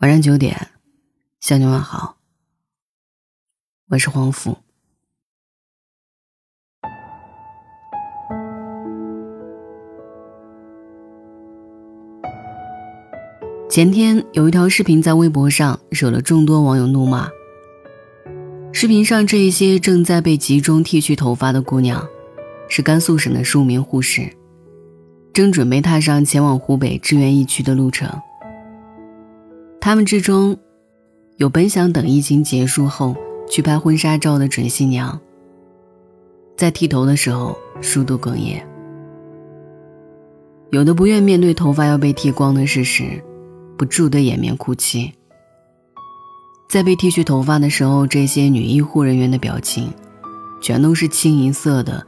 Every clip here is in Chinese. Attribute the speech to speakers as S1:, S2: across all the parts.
S1: 晚上九点，向你问好。我是黄甫。前天有一条视频在微博上惹了众多网友怒骂。视频上这一些正在被集中剃去头发的姑娘，是甘肃省的数名护士，正准备踏上前往湖北支援疫区的路程。他们之中，有本想等疫情结束后去拍婚纱照的准新娘，在剃头的时候数度哽咽；有的不愿面对头发要被剃光的事实，不住的掩面哭泣。在被剃去头发的时候，这些女医护人员的表情，全都是清一色的，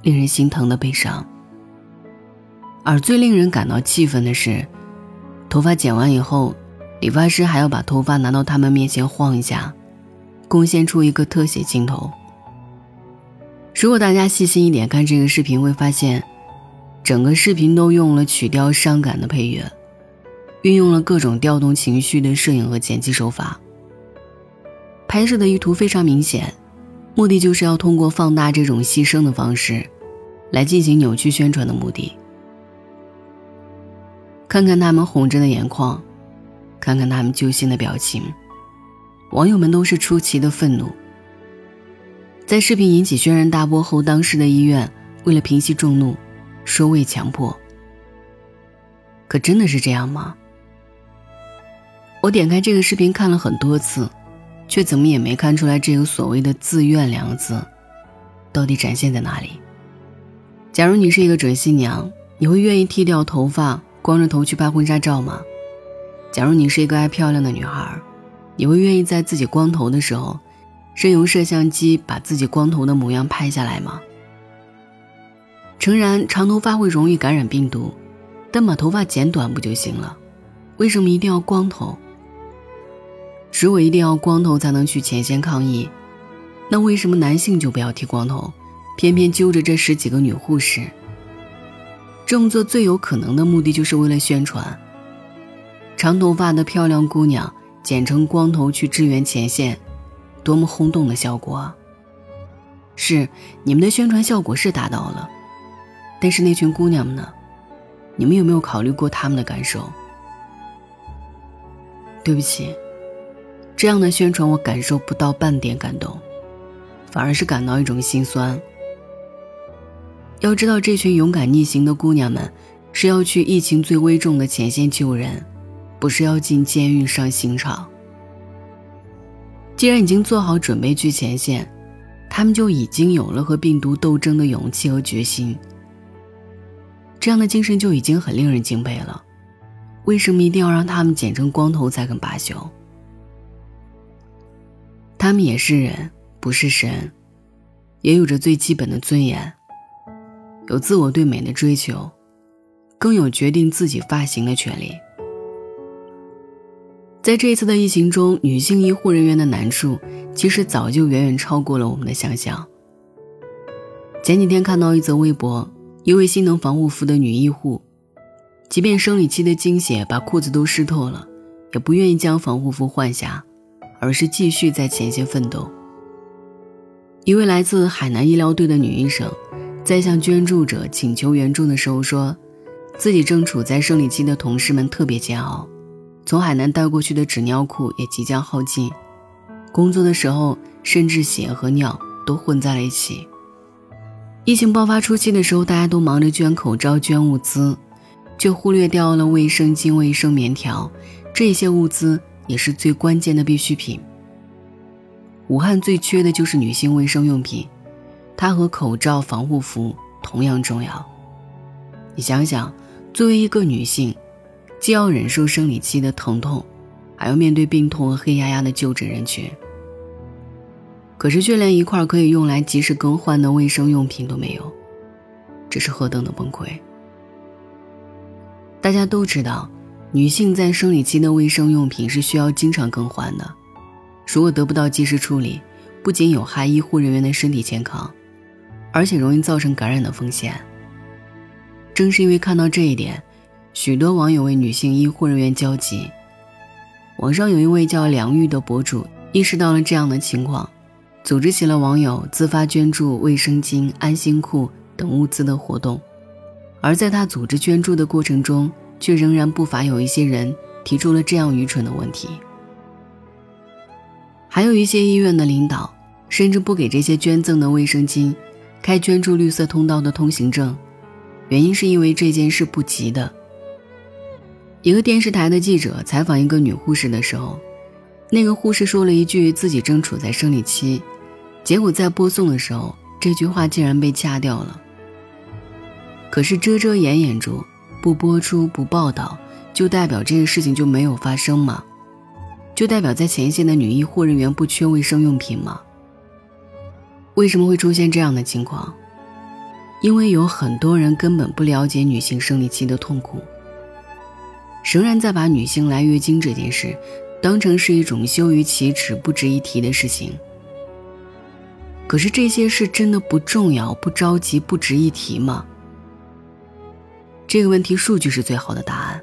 S1: 令人心疼的悲伤。而最令人感到气愤的是，头发剪完以后。理发师还要把头发拿到他们面前晃一下，贡献出一个特写镜头。如果大家细心一点看这个视频，会发现，整个视频都用了曲调伤感的配乐，运用了各种调动情绪的摄影和剪辑手法。拍摄的意图非常明显，目的就是要通过放大这种牺牲的方式，来进行扭曲宣传的目的。看看他们红着的眼眶。看看他们揪心的表情，网友们都是出奇的愤怒。在视频引起轩然大波后，当时的医院为了平息众怒，说未强迫。可真的是这样吗？我点开这个视频看了很多次，却怎么也没看出来这个所谓的“自愿”两个字，到底展现在哪里？假如你是一个准新娘，你会愿意剃掉头发，光着头去拍婚纱照吗？假如你是一个爱漂亮的女孩，你会愿意在自己光头的时候，任用摄像机把自己光头的模样拍下来吗？诚然，长头发会容易感染病毒，但把头发剪短不就行了？为什么一定要光头？如果一定要光头才能去前线抗疫，那为什么男性就不要剃光头，偏偏揪着这十几个女护士？这么做最有可能的目的就是为了宣传。长头发的漂亮姑娘剪成光头去支援前线，多么轰动的效果啊！是你们的宣传效果是达到了，但是那群姑娘们呢？你们有没有考虑过她们的感受？对不起，这样的宣传我感受不到半点感动，反而是感到一种心酸。要知道，这群勇敢逆行的姑娘们是要去疫情最危重的前线救人。不是要进监狱上刑场。既然已经做好准备去前线，他们就已经有了和病毒斗争的勇气和决心。这样的精神就已经很令人敬佩了。为什么一定要让他们剪成光头才肯罢休？他们也是人，不是神，也有着最基本的尊严，有自我对美的追求，更有决定自己发型的权利。在这一次的疫情中，女性医护人员的难处其实早就远远超过了我们的想象。前几天看到一则微博，一位心疼防护服的女医护，即便生理期的经血把裤子都湿透了，也不愿意将防护服换下，而是继续在前线奋斗。一位来自海南医疗队的女医生，在向捐助者请求援助的时候说，自己正处在生理期的同事们特别煎熬。从海南带过去的纸尿裤也即将耗尽，工作的时候甚至血和尿都混在了一起。疫情爆发初期的时候，大家都忙着捐口罩、捐物资，却忽略掉了卫生巾、卫生棉条，这些物资也是最关键的必需品。武汉最缺的就是女性卫生用品，它和口罩、防护服同样重要。你想想，作为一个女性。既要忍受生理期的疼痛，还要面对病痛和黑压压的就诊人群，可是却连一块可以用来及时更换的卫生用品都没有，这是何等的崩溃！大家都知道，女性在生理期的卫生用品是需要经常更换的，如果得不到及时处理，不仅有害医护人员的身体健康，而且容易造成感染的风险。正是因为看到这一点。许多网友为女性医护人员焦急，网上有一位叫梁玉的博主意识到了这样的情况，组织起了网友自发捐助卫生巾、安心裤等物资的活动。而在他组织捐助的过程中，却仍然不乏有一些人提出了这样愚蠢的问题。还有一些医院的领导甚至不给这些捐赠的卫生巾开捐助绿色通道的通行证，原因是因为这件事不急的。一个电视台的记者采访一个女护士的时候，那个护士说了一句自己正处在生理期，结果在播送的时候，这句话竟然被掐掉了。可是遮遮掩掩住，不播出不报道，就代表这个事情就没有发生吗？就代表在前线的女医护人员不缺卫生用品吗？为什么会出现这样的情况？因为有很多人根本不了解女性生理期的痛苦。仍然在把女性来月经这件事，当成是一种羞于启齿、不值一提的事情。可是这些事真的不重要、不着急、不值一提吗？这个问题，数据是最好的答案。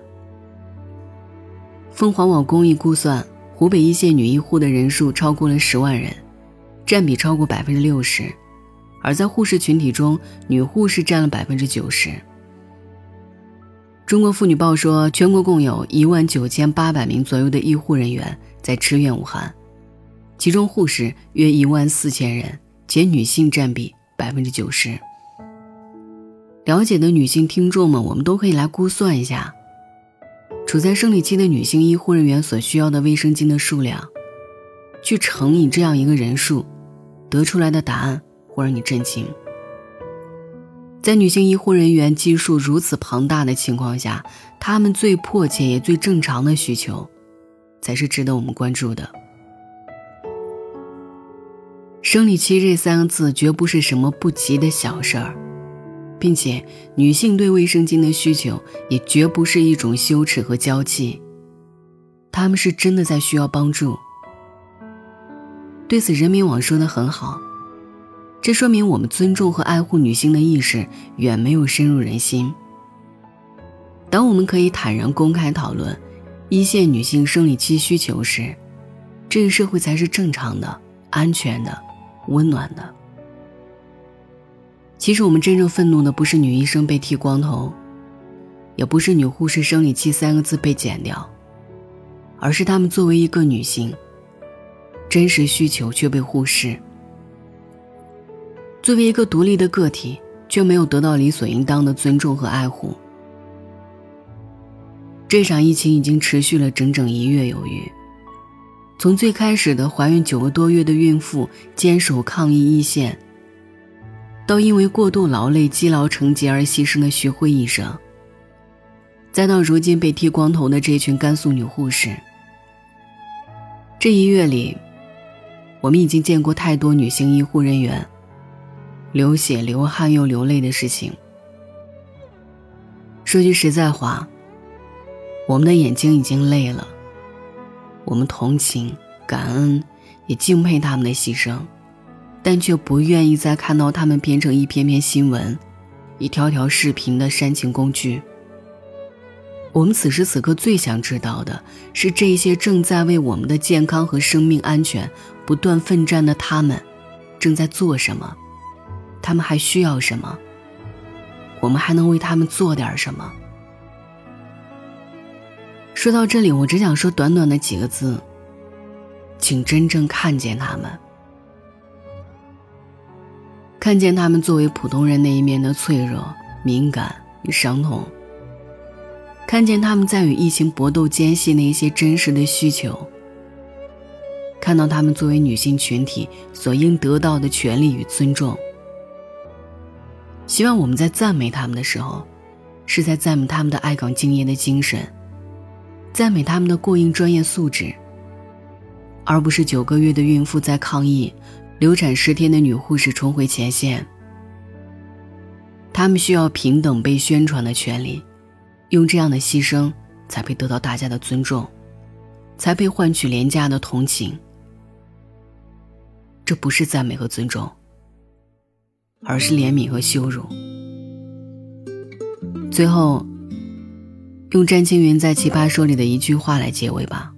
S1: 凤凰网公益估算，湖北一线女医护的人数超过了十万人，占比超过百分之六十，而在护士群体中，女护士占了百分之九十。中国妇女报说，全国共有一万九千八百名左右的医护人员在支援武汉，其中护士约一万四千人，且女性占比百分之九十。了解的女性听众们，我们都可以来估算一下，处在生理期的女性医护人员所需要的卫生巾的数量，去乘以这样一个人数，得出来的答案会让你震惊。在女性医护人员基数如此庞大的情况下，她们最迫切也最正常的需求，才是值得我们关注的。生理期这三个字绝不是什么不急的小事儿，并且女性对卫生巾的需求也绝不是一种羞耻和娇气，她们是真的在需要帮助。对此，人民网说的很好。这说明我们尊重和爱护女性的意识远没有深入人心。当我们可以坦然公开讨论一线女性生理期需求时，这个社会才是正常的、安全的、温暖的。其实，我们真正愤怒的不是女医生被剃光头，也不是女护士生理期三个字被剪掉，而是她们作为一个女性，真实需求却被忽视。作为一个独立的个体，却没有得到理所应当的尊重和爱护。这场疫情已经持续了整整一月有余，从最开始的怀孕九个多月的孕妇坚守抗疫一线，到因为过度劳累积劳成疾而牺牲的徐慧医生，再到如今被剃光头的这群甘肃女护士，这一月里，我们已经见过太多女性医护人员。流血、流汗又流泪的事情。说句实在话，我们的眼睛已经累了。我们同情、感恩，也敬佩他们的牺牲，但却不愿意再看到他们变成一篇篇新闻、一条条视频的煽情工具。我们此时此刻最想知道的是，这些正在为我们的健康和生命安全不断奋战的他们，正在做什么。他们还需要什么？我们还能为他们做点什么？说到这里，我只想说短短的几个字：请真正看见他们，看见他们作为普通人那一面的脆弱、敏感与伤痛，看见他们在与疫情搏斗间隙那些真实的需求，看到他们作为女性群体所应得到的权利与尊重。希望我们在赞美他们的时候，是在赞美他们的爱岗敬业的精神，赞美他们的过硬专业素质，而不是九个月的孕妇在抗议，流产十天的女护士重回前线。他们需要平等被宣传的权利，用这样的牺牲才配得到大家的尊重，才配换取廉价的同情。这不是赞美和尊重。而是怜悯和羞辱。最后用詹青云在奇葩说里的一句话来结尾吧。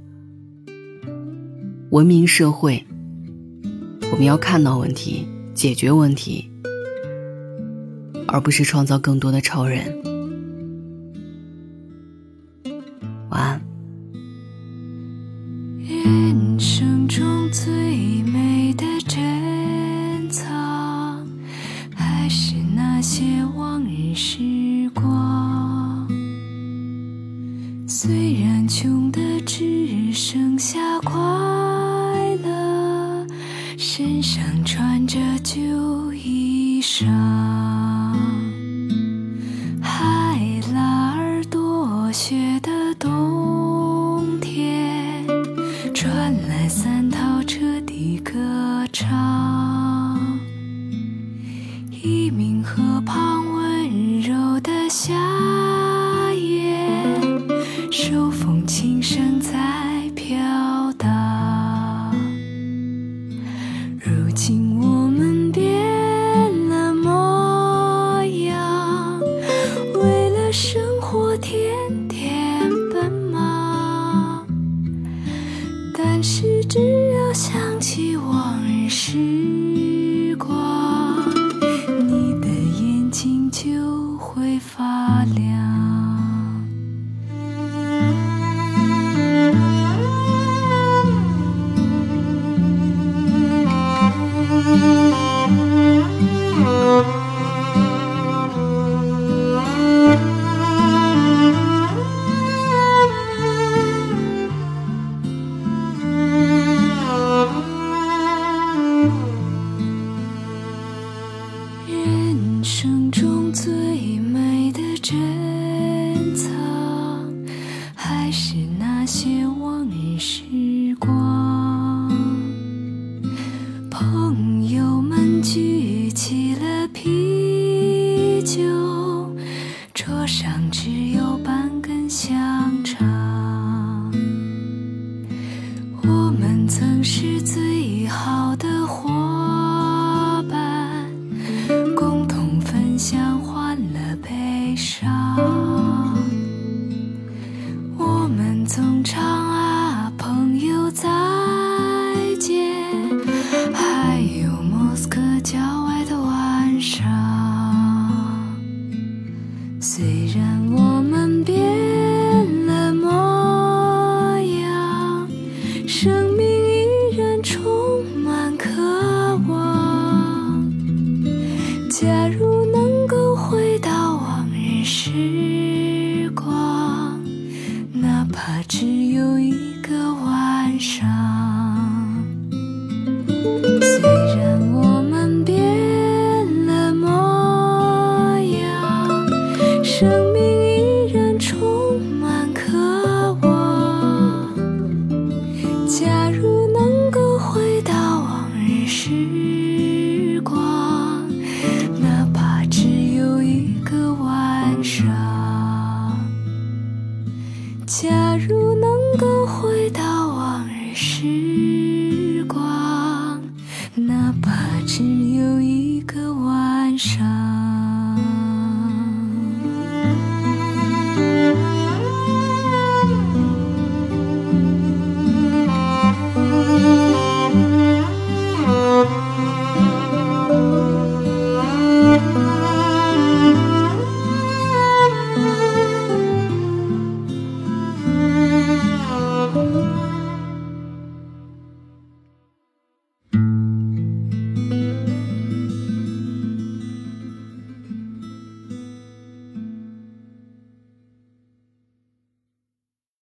S1: 文明社会我们要看到问题解决问题而不是创造更多的超人。
S2: 时光朋友们举起了啤酒桌上只有半根香肠。我们曾是最好的伙伴共同分享欢乐悲伤。我们总唱只。